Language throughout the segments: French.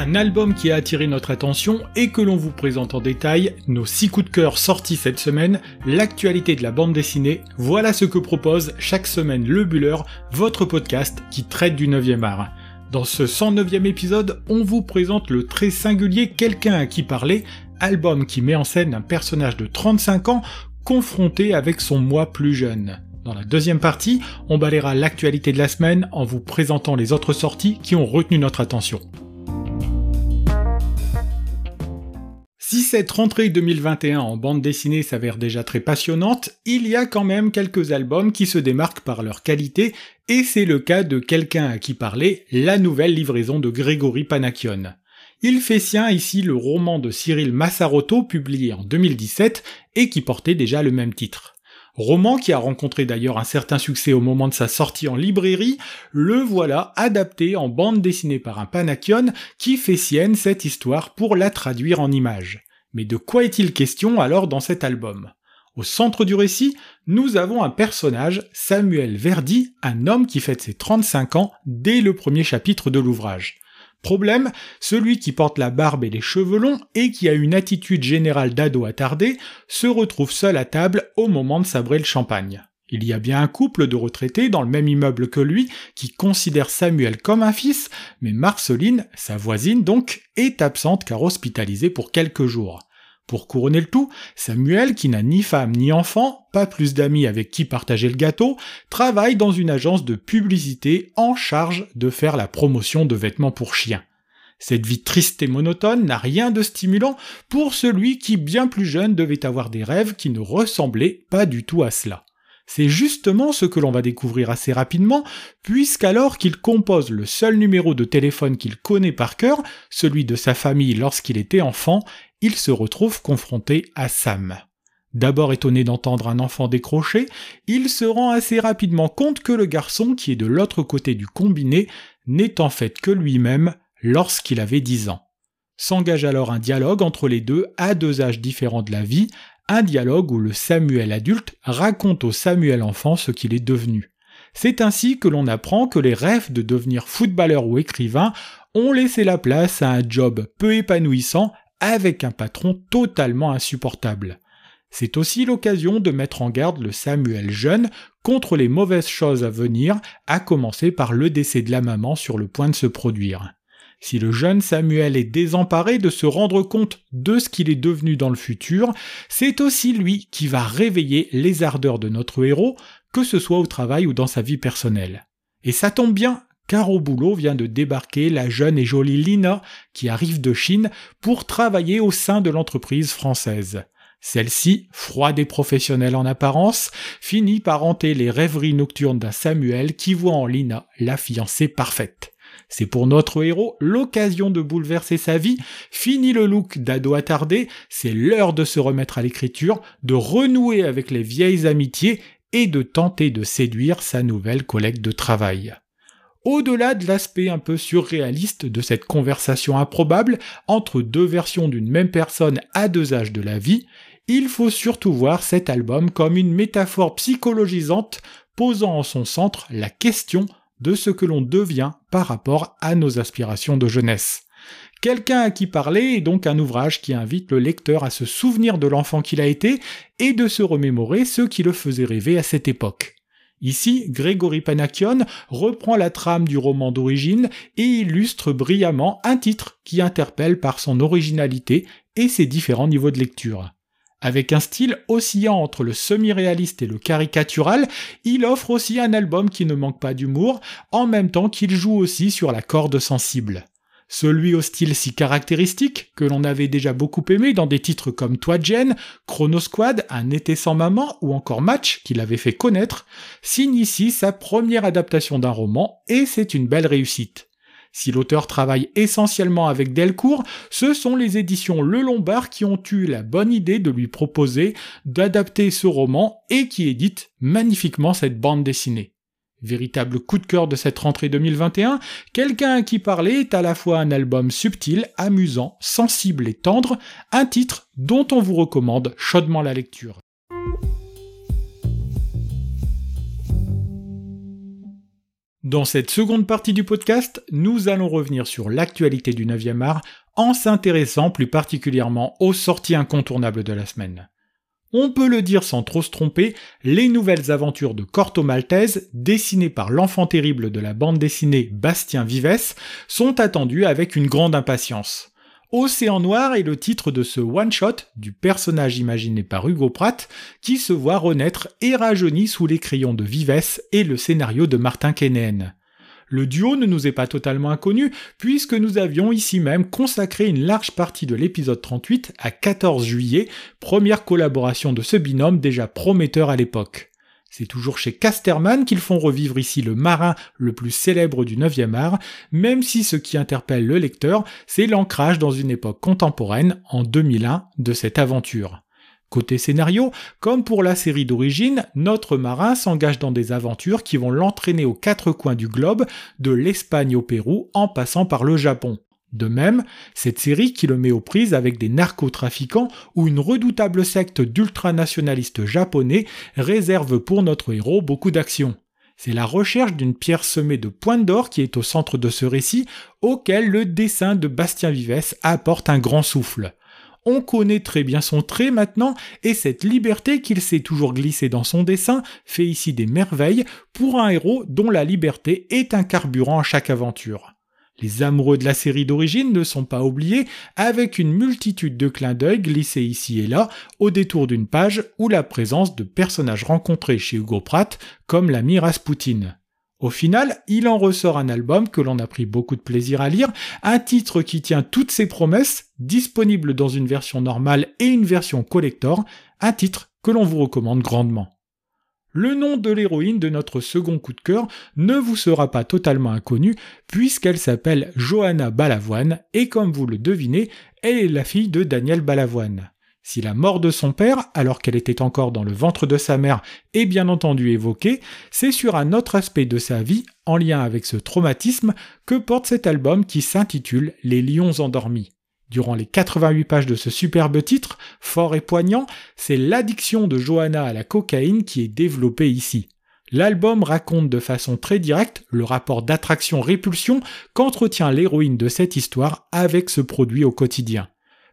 Un album qui a attiré notre attention et que l'on vous présente en détail, nos 6 coups de cœur sortis cette semaine, l'actualité de la bande dessinée, voilà ce que propose chaque semaine Le Buller, votre podcast qui traite du 9e art. Dans ce 109e épisode, on vous présente le très singulier Quelqu'un à qui parler, album qui met en scène un personnage de 35 ans confronté avec son moi plus jeune. Dans la deuxième partie, on balayera l'actualité de la semaine en vous présentant les autres sorties qui ont retenu notre attention. Si cette rentrée 2021 en bande dessinée s'avère déjà très passionnante, il y a quand même quelques albums qui se démarquent par leur qualité, et c'est le cas de Quelqu'un à qui parler, la nouvelle livraison de Grégory Panakion. Il fait sien ici le roman de Cyril Massarotto publié en 2017 et qui portait déjà le même titre. Roman qui a rencontré d'ailleurs un certain succès au moment de sa sortie en librairie, le voilà adapté en bande dessinée par un Panakion qui fait sienne cette histoire pour la traduire en images. Mais de quoi est-il question alors dans cet album? Au centre du récit, nous avons un personnage, Samuel Verdi, un homme qui fête ses 35 ans dès le premier chapitre de l'ouvrage. Problème, celui qui porte la barbe et les cheveux longs et qui a une attitude générale d'ado attardé se retrouve seul à table au moment de sabrer le champagne. Il y a bien un couple de retraités dans le même immeuble que lui qui considère Samuel comme un fils, mais Marceline, sa voisine donc, est absente car hospitalisée pour quelques jours. Pour couronner le tout, Samuel, qui n'a ni femme ni enfant, pas plus d'amis avec qui partager le gâteau, travaille dans une agence de publicité en charge de faire la promotion de vêtements pour chiens. Cette vie triste et monotone n'a rien de stimulant pour celui qui, bien plus jeune, devait avoir des rêves qui ne ressemblaient pas du tout à cela. C'est justement ce que l'on va découvrir assez rapidement, puisqu'alors qu'il compose le seul numéro de téléphone qu'il connaît par cœur, celui de sa famille lorsqu'il était enfant, il se retrouve confronté à Sam. D'abord étonné d'entendre un enfant décrocher, il se rend assez rapidement compte que le garçon qui est de l'autre côté du combiné n'est en fait que lui-même lorsqu'il avait dix ans. S'engage alors un dialogue entre les deux à deux âges différents de la vie, un dialogue où le Samuel adulte raconte au Samuel enfant ce qu'il est devenu. C'est ainsi que l'on apprend que les rêves de devenir footballeur ou écrivain ont laissé la place à un job peu épanouissant avec un patron totalement insupportable. C'est aussi l'occasion de mettre en garde le Samuel jeune contre les mauvaises choses à venir, à commencer par le décès de la maman sur le point de se produire. Si le jeune Samuel est désemparé de se rendre compte de ce qu'il est devenu dans le futur, c'est aussi lui qui va réveiller les ardeurs de notre héros, que ce soit au travail ou dans sa vie personnelle. Et ça tombe bien, car au boulot vient de débarquer la jeune et jolie Lina, qui arrive de Chine pour travailler au sein de l'entreprise française. Celle-ci, froide et professionnelle en apparence, finit par hanter les rêveries nocturnes d'un Samuel qui voit en Lina la fiancée parfaite. C'est pour notre héros l'occasion de bouleverser sa vie, fini le look d'ado attardé, c'est l'heure de se remettre à l'écriture, de renouer avec les vieilles amitiés et de tenter de séduire sa nouvelle collègue de travail. Au-delà de l'aspect un peu surréaliste de cette conversation improbable entre deux versions d'une même personne à deux âges de la vie, il faut surtout voir cet album comme une métaphore psychologisante posant en son centre la question de ce que l'on devient par rapport à nos aspirations de jeunesse. Quelqu'un à qui parler est donc un ouvrage qui invite le lecteur à se souvenir de l'enfant qu'il a été et de se remémorer ce qui le faisait rêver à cette époque. Ici, Grégory Panakion reprend la trame du roman d'origine et illustre brillamment un titre qui interpelle par son originalité et ses différents niveaux de lecture. Avec un style oscillant entre le semi-réaliste et le caricatural, il offre aussi un album qui ne manque pas d'humour, en même temps qu'il joue aussi sur la corde sensible. Celui au style si caractéristique, que l'on avait déjà beaucoup aimé dans des titres comme Toi Jen, Chrono Squad, Un été sans maman ou encore Match, qu'il avait fait connaître, signe ici sa première adaptation d'un roman et c'est une belle réussite. Si l'auteur travaille essentiellement avec Delcourt, ce sont les éditions Le Lombard qui ont eu la bonne idée de lui proposer d'adapter ce roman et qui éditent magnifiquement cette bande dessinée. Véritable coup de cœur de cette rentrée 2021, Quelqu'un à qui parler est à la fois un album subtil, amusant, sensible et tendre, un titre dont on vous recommande chaudement la lecture. Dans cette seconde partie du podcast, nous allons revenir sur l'actualité du 9e art en s'intéressant plus particulièrement aux sorties incontournables de la semaine. On peut le dire sans trop se tromper, les nouvelles aventures de Corto Maltese, dessinées par l'enfant terrible de la bande dessinée Bastien Vives, sont attendues avec une grande impatience. Océan Noir est le titre de ce one-shot du personnage imaginé par Hugo Pratt qui se voit renaître et rajeuni sous les crayons de Vives et le scénario de Martin Kennen. Le duo ne nous est pas totalement inconnu, puisque nous avions ici même consacré une large partie de l'épisode 38 à 14 juillet, première collaboration de ce binôme déjà prometteur à l'époque. C'est toujours chez Casterman qu'ils font revivre ici le marin le plus célèbre du 9e art, même si ce qui interpelle le lecteur, c'est l'ancrage dans une époque contemporaine, en 2001, de cette aventure. Côté scénario, comme pour la série d'origine, notre marin s'engage dans des aventures qui vont l'entraîner aux quatre coins du globe, de l'Espagne au Pérou en passant par le Japon. De même, cette série qui le met aux prises avec des narcotrafiquants ou une redoutable secte d'ultranationalistes japonais réserve pour notre héros beaucoup d'action. C'est la recherche d'une pierre semée de pointes d'or qui est au centre de ce récit, auquel le dessin de Bastien Vives apporte un grand souffle. On connaît très bien son trait maintenant, et cette liberté qu'il s'est toujours glissée dans son dessin fait ici des merveilles pour un héros dont la liberté est un carburant à chaque aventure. Les amoureux de la série d'origine ne sont pas oubliés, avec une multitude de clins d'œil glissés ici et là, au détour d'une page ou la présence de personnages rencontrés chez Hugo Pratt, comme l'ami Rasputin. Au final, il en ressort un album que l'on a pris beaucoup de plaisir à lire, un titre qui tient toutes ses promesses, disponible dans une version normale et une version collector, un titre que l'on vous recommande grandement. Le nom de l'héroïne de notre second coup de cœur ne vous sera pas totalement inconnu puisqu'elle s'appelle Johanna Balavoine et comme vous le devinez, elle est la fille de Daniel Balavoine. Si la mort de son père, alors qu'elle était encore dans le ventre de sa mère, est bien entendu évoquée, c'est sur un autre aspect de sa vie, en lien avec ce traumatisme, que porte cet album qui s'intitule Les Lions endormis. Durant les 88 pages de ce superbe titre, fort et poignant, c'est l'addiction de Johanna à la cocaïne qui est développée ici. L'album raconte de façon très directe le rapport d'attraction-répulsion qu'entretient l'héroïne de cette histoire avec ce produit au quotidien.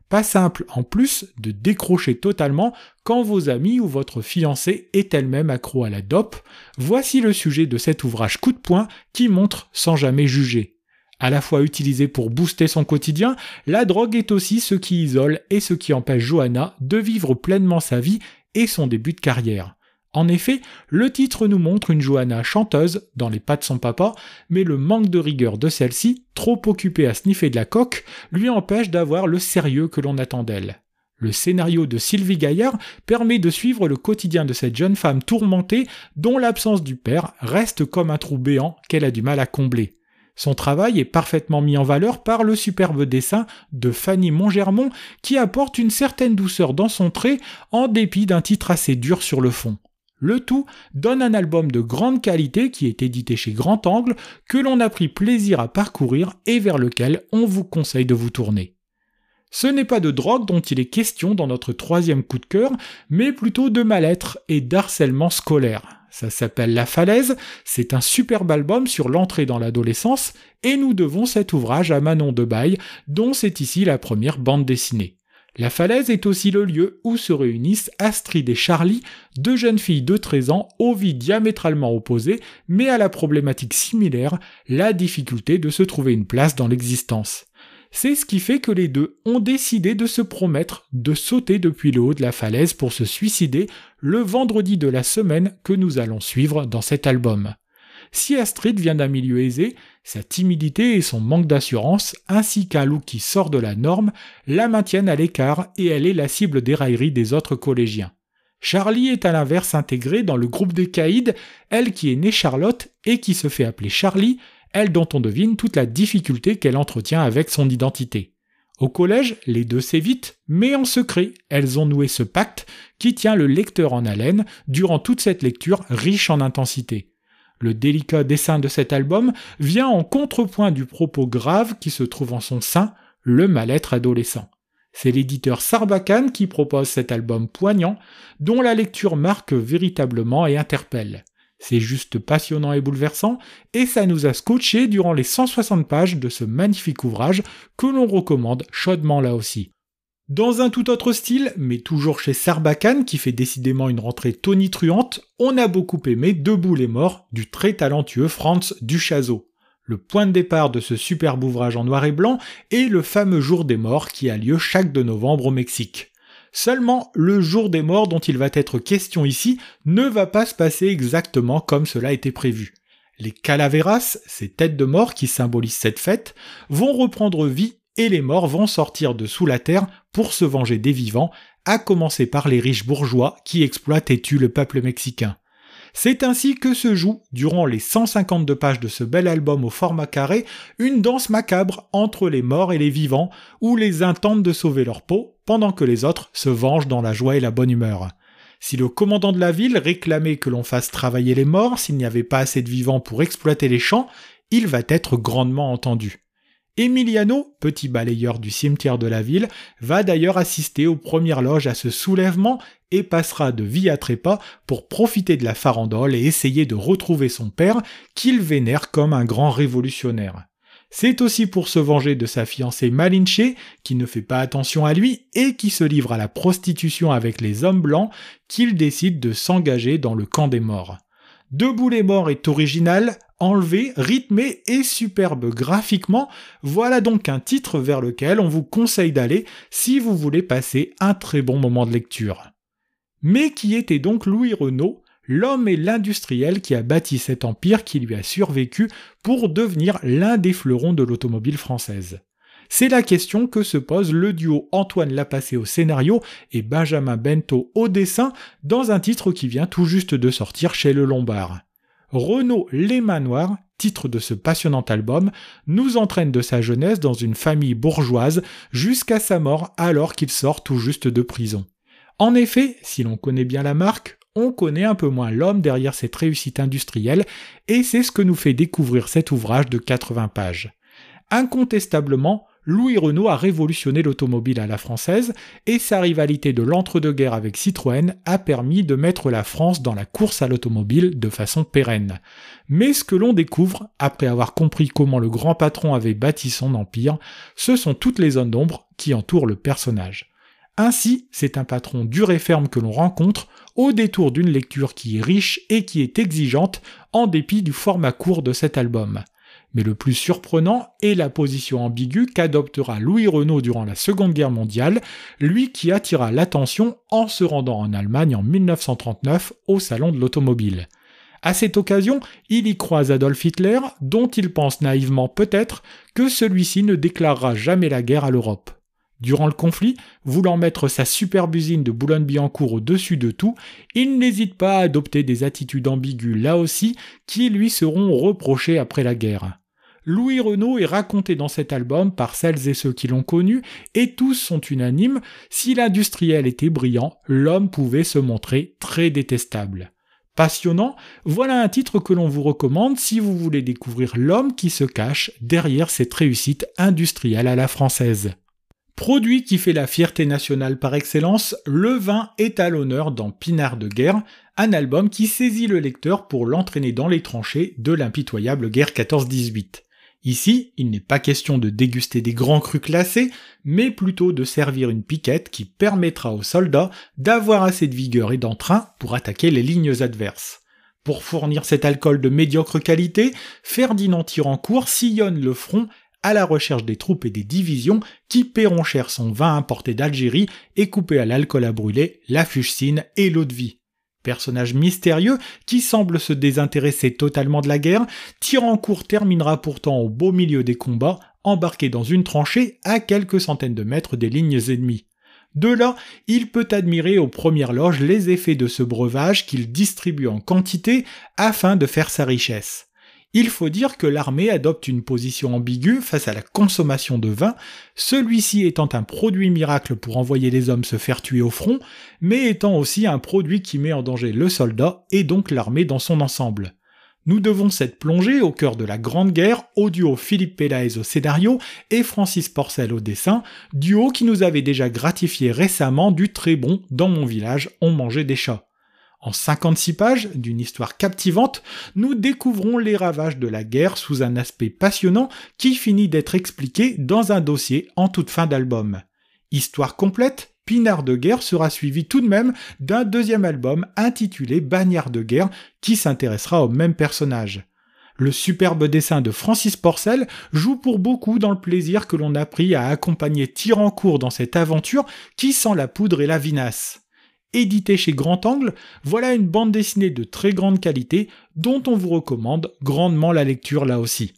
Pas simple en plus de décrocher totalement quand vos amis ou votre fiancé est elle-même accro à la dope. Voici le sujet de cet ouvrage coup de poing qui montre sans jamais juger. À la fois utilisé pour booster son quotidien, la drogue est aussi ce qui isole et ce qui empêche Johanna de vivre pleinement sa vie et son début de carrière. En effet, le titre nous montre une Johanna chanteuse, dans les pas de son papa, mais le manque de rigueur de celle-ci, trop occupée à sniffer de la coque, lui empêche d'avoir le sérieux que l'on attend d'elle. Le scénario de Sylvie Gaillard permet de suivre le quotidien de cette jeune femme tourmentée dont l'absence du père reste comme un trou béant qu'elle a du mal à combler. Son travail est parfaitement mis en valeur par le superbe dessin de Fanny Montgermont qui apporte une certaine douceur dans son trait en dépit d'un titre assez dur sur le fond. Le tout donne un album de grande qualité qui est édité chez Grand Angle, que l'on a pris plaisir à parcourir et vers lequel on vous conseille de vous tourner. Ce n'est pas de drogue dont il est question dans notre troisième coup de cœur, mais plutôt de mal-être et d'harcèlement scolaire. Ça s'appelle La Falaise, c'est un superbe album sur l'entrée dans l'adolescence, et nous devons cet ouvrage à Manon de Baille, dont c'est ici la première bande dessinée. La falaise est aussi le lieu où se réunissent Astrid et Charlie, deux jeunes filles de 13 ans aux vies diamétralement opposées, mais à la problématique similaire, la difficulté de se trouver une place dans l'existence. C'est ce qui fait que les deux ont décidé de se promettre de sauter depuis le haut de la falaise pour se suicider le vendredi de la semaine que nous allons suivre dans cet album. Si Astrid vient d'un milieu aisé, sa timidité et son manque d'assurance, ainsi qu'un look qui sort de la norme, la maintiennent à l'écart et elle est la cible des railleries des autres collégiens. Charlie est à l'inverse intégrée dans le groupe des caïds, elle qui est née Charlotte et qui se fait appeler Charlie, elle dont on devine toute la difficulté qu'elle entretient avec son identité. Au collège, les deux s'évitent, mais en secret, elles ont noué ce pacte qui tient le lecteur en haleine durant toute cette lecture riche en intensité. Le délicat dessin de cet album vient en contrepoint du propos grave qui se trouve en son sein, le mal-être adolescent. C'est l'éditeur Sarbacane qui propose cet album poignant, dont la lecture marque véritablement et interpelle. C'est juste passionnant et bouleversant, et ça nous a scotché durant les 160 pages de ce magnifique ouvrage que l'on recommande chaudement là aussi. Dans un tout autre style, mais toujours chez Sarbacane qui fait décidément une rentrée tonitruante, on a beaucoup aimé Debout les morts du très talentueux Franz Duchazot. Le point de départ de ce superbe ouvrage en noir et blanc est le fameux jour des morts qui a lieu chaque de novembre au Mexique. Seulement, le jour des morts dont il va être question ici ne va pas se passer exactement comme cela était prévu. Les calaveras, ces têtes de mort qui symbolisent cette fête, vont reprendre vie et les morts vont sortir de sous la terre pour se venger des vivants, à commencer par les riches bourgeois qui exploitent et tuent le peuple mexicain. C'est ainsi que se joue, durant les 152 pages de ce bel album au format carré, une danse macabre entre les morts et les vivants, où les uns tentent de sauver leur peau, pendant que les autres se vengent dans la joie et la bonne humeur. Si le commandant de la ville réclamait que l'on fasse travailler les morts s'il n'y avait pas assez de vivants pour exploiter les champs, il va être grandement entendu. Emiliano, petit balayeur du cimetière de la ville, va d'ailleurs assister aux premières loges à ce soulèvement et passera de vie à trépas pour profiter de la farandole et essayer de retrouver son père qu'il vénère comme un grand révolutionnaire. C'est aussi pour se venger de sa fiancée Malinche, qui ne fait pas attention à lui et qui se livre à la prostitution avec les hommes blancs, qu'il décide de s'engager dans le camp des morts. Debout les morts est original, enlevé, rythmé et superbe graphiquement. Voilà donc un titre vers lequel on vous conseille d'aller si vous voulez passer un très bon moment de lecture. Mais qui était donc Louis Renault, l'homme et l'industriel qui a bâti cet empire qui lui a survécu pour devenir l'un des fleurons de l'automobile française c'est la question que se pose le duo Antoine Lapassé au scénario et Benjamin Bento au dessin dans un titre qui vient tout juste de sortir chez Le Lombard. Renaud Les Manoirs, titre de ce passionnant album, nous entraîne de sa jeunesse dans une famille bourgeoise jusqu'à sa mort alors qu'il sort tout juste de prison. En effet, si l'on connaît bien la marque, on connaît un peu moins l'homme derrière cette réussite industrielle, et c'est ce que nous fait découvrir cet ouvrage de 80 pages. Incontestablement, Louis Renault a révolutionné l'automobile à la française et sa rivalité de l'entre-deux-guerres avec Citroën a permis de mettre la France dans la course à l'automobile de façon pérenne. Mais ce que l'on découvre, après avoir compris comment le grand patron avait bâti son empire, ce sont toutes les zones d'ombre qui entourent le personnage. Ainsi, c'est un patron dur et ferme que l'on rencontre au détour d'une lecture qui est riche et qui est exigeante en dépit du format court de cet album. Mais le plus surprenant est la position ambiguë qu'adoptera Louis Renault durant la Seconde Guerre mondiale, lui qui attira l'attention en se rendant en Allemagne en 1939 au Salon de l'automobile. À cette occasion, il y croise Adolf Hitler, dont il pense naïvement peut-être que celui-ci ne déclarera jamais la guerre à l'Europe. Durant le conflit, voulant mettre sa superbe usine de Boulogne-Billancourt au-dessus de tout, il n'hésite pas à adopter des attitudes ambiguës là aussi qui lui seront reprochées après la guerre. Louis Renault est raconté dans cet album par celles et ceux qui l'ont connu, et tous sont unanimes, si l'industriel était brillant, l'homme pouvait se montrer très détestable. Passionnant, voilà un titre que l'on vous recommande si vous voulez découvrir l'homme qui se cache derrière cette réussite industrielle à la française. Produit qui fait la fierté nationale par excellence, le vin est à l'honneur dans Pinard de guerre, un album qui saisit le lecteur pour l'entraîner dans les tranchées de l'impitoyable guerre 14-18. Ici, il n'est pas question de déguster des grands crus classés, mais plutôt de servir une piquette qui permettra aux soldats d'avoir assez de vigueur et d'entrain pour attaquer les lignes adverses. Pour fournir cet alcool de médiocre qualité, Ferdinand Tirancourt sillonne le front à la recherche des troupes et des divisions qui paieront cher son vin importé d'Algérie et coupé à l'alcool à brûler, la fuchsine et l'eau de vie. Personnage mystérieux qui semble se désintéresser totalement de la guerre, Tirancourt terminera pourtant au beau milieu des combats, embarqué dans une tranchée à quelques centaines de mètres des lignes ennemies. De là, il peut admirer aux premières loges les effets de ce breuvage qu'il distribue en quantité afin de faire sa richesse. Il faut dire que l'armée adopte une position ambiguë face à la consommation de vin, celui-ci étant un produit miracle pour envoyer les hommes se faire tuer au front, mais étant aussi un produit qui met en danger le soldat et donc l'armée dans son ensemble. Nous devons cette plongée au cœur de la Grande Guerre au duo Philippe Pélaez au scénario et Francis Porcel au dessin, duo qui nous avait déjà gratifié récemment du très bon Dans mon village, on mangeait des chats. En 56 pages d'une histoire captivante, nous découvrons les ravages de la guerre sous un aspect passionnant qui finit d'être expliqué dans un dossier en toute fin d'album. Histoire complète, Pinard de guerre sera suivi tout de même d'un deuxième album intitulé Bagnard de guerre qui s'intéressera au même personnage. Le superbe dessin de Francis Porcel joue pour beaucoup dans le plaisir que l'on a pris à accompagner Tirancourt dans cette aventure qui sent la poudre et la vinasse. Édité chez Grand Angle, voilà une bande dessinée de très grande qualité dont on vous recommande grandement la lecture là aussi.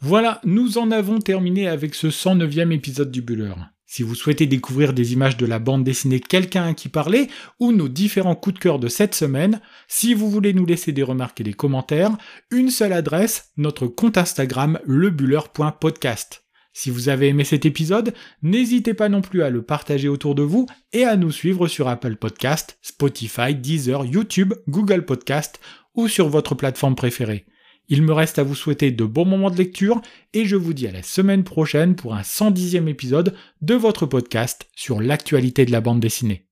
Voilà, nous en avons terminé avec ce 109e épisode du Buller. Si vous souhaitez découvrir des images de la bande dessinée Quelqu'un à qui parler ou nos différents coups de cœur de cette semaine, si vous voulez nous laisser des remarques et des commentaires, une seule adresse, notre compte Instagram lebuller.podcast. Si vous avez aimé cet épisode, n'hésitez pas non plus à le partager autour de vous et à nous suivre sur Apple Podcast, Spotify, Deezer, YouTube, Google Podcast ou sur votre plateforme préférée. Il me reste à vous souhaiter de bons moments de lecture et je vous dis à la semaine prochaine pour un 110e épisode de votre podcast sur l'actualité de la bande dessinée.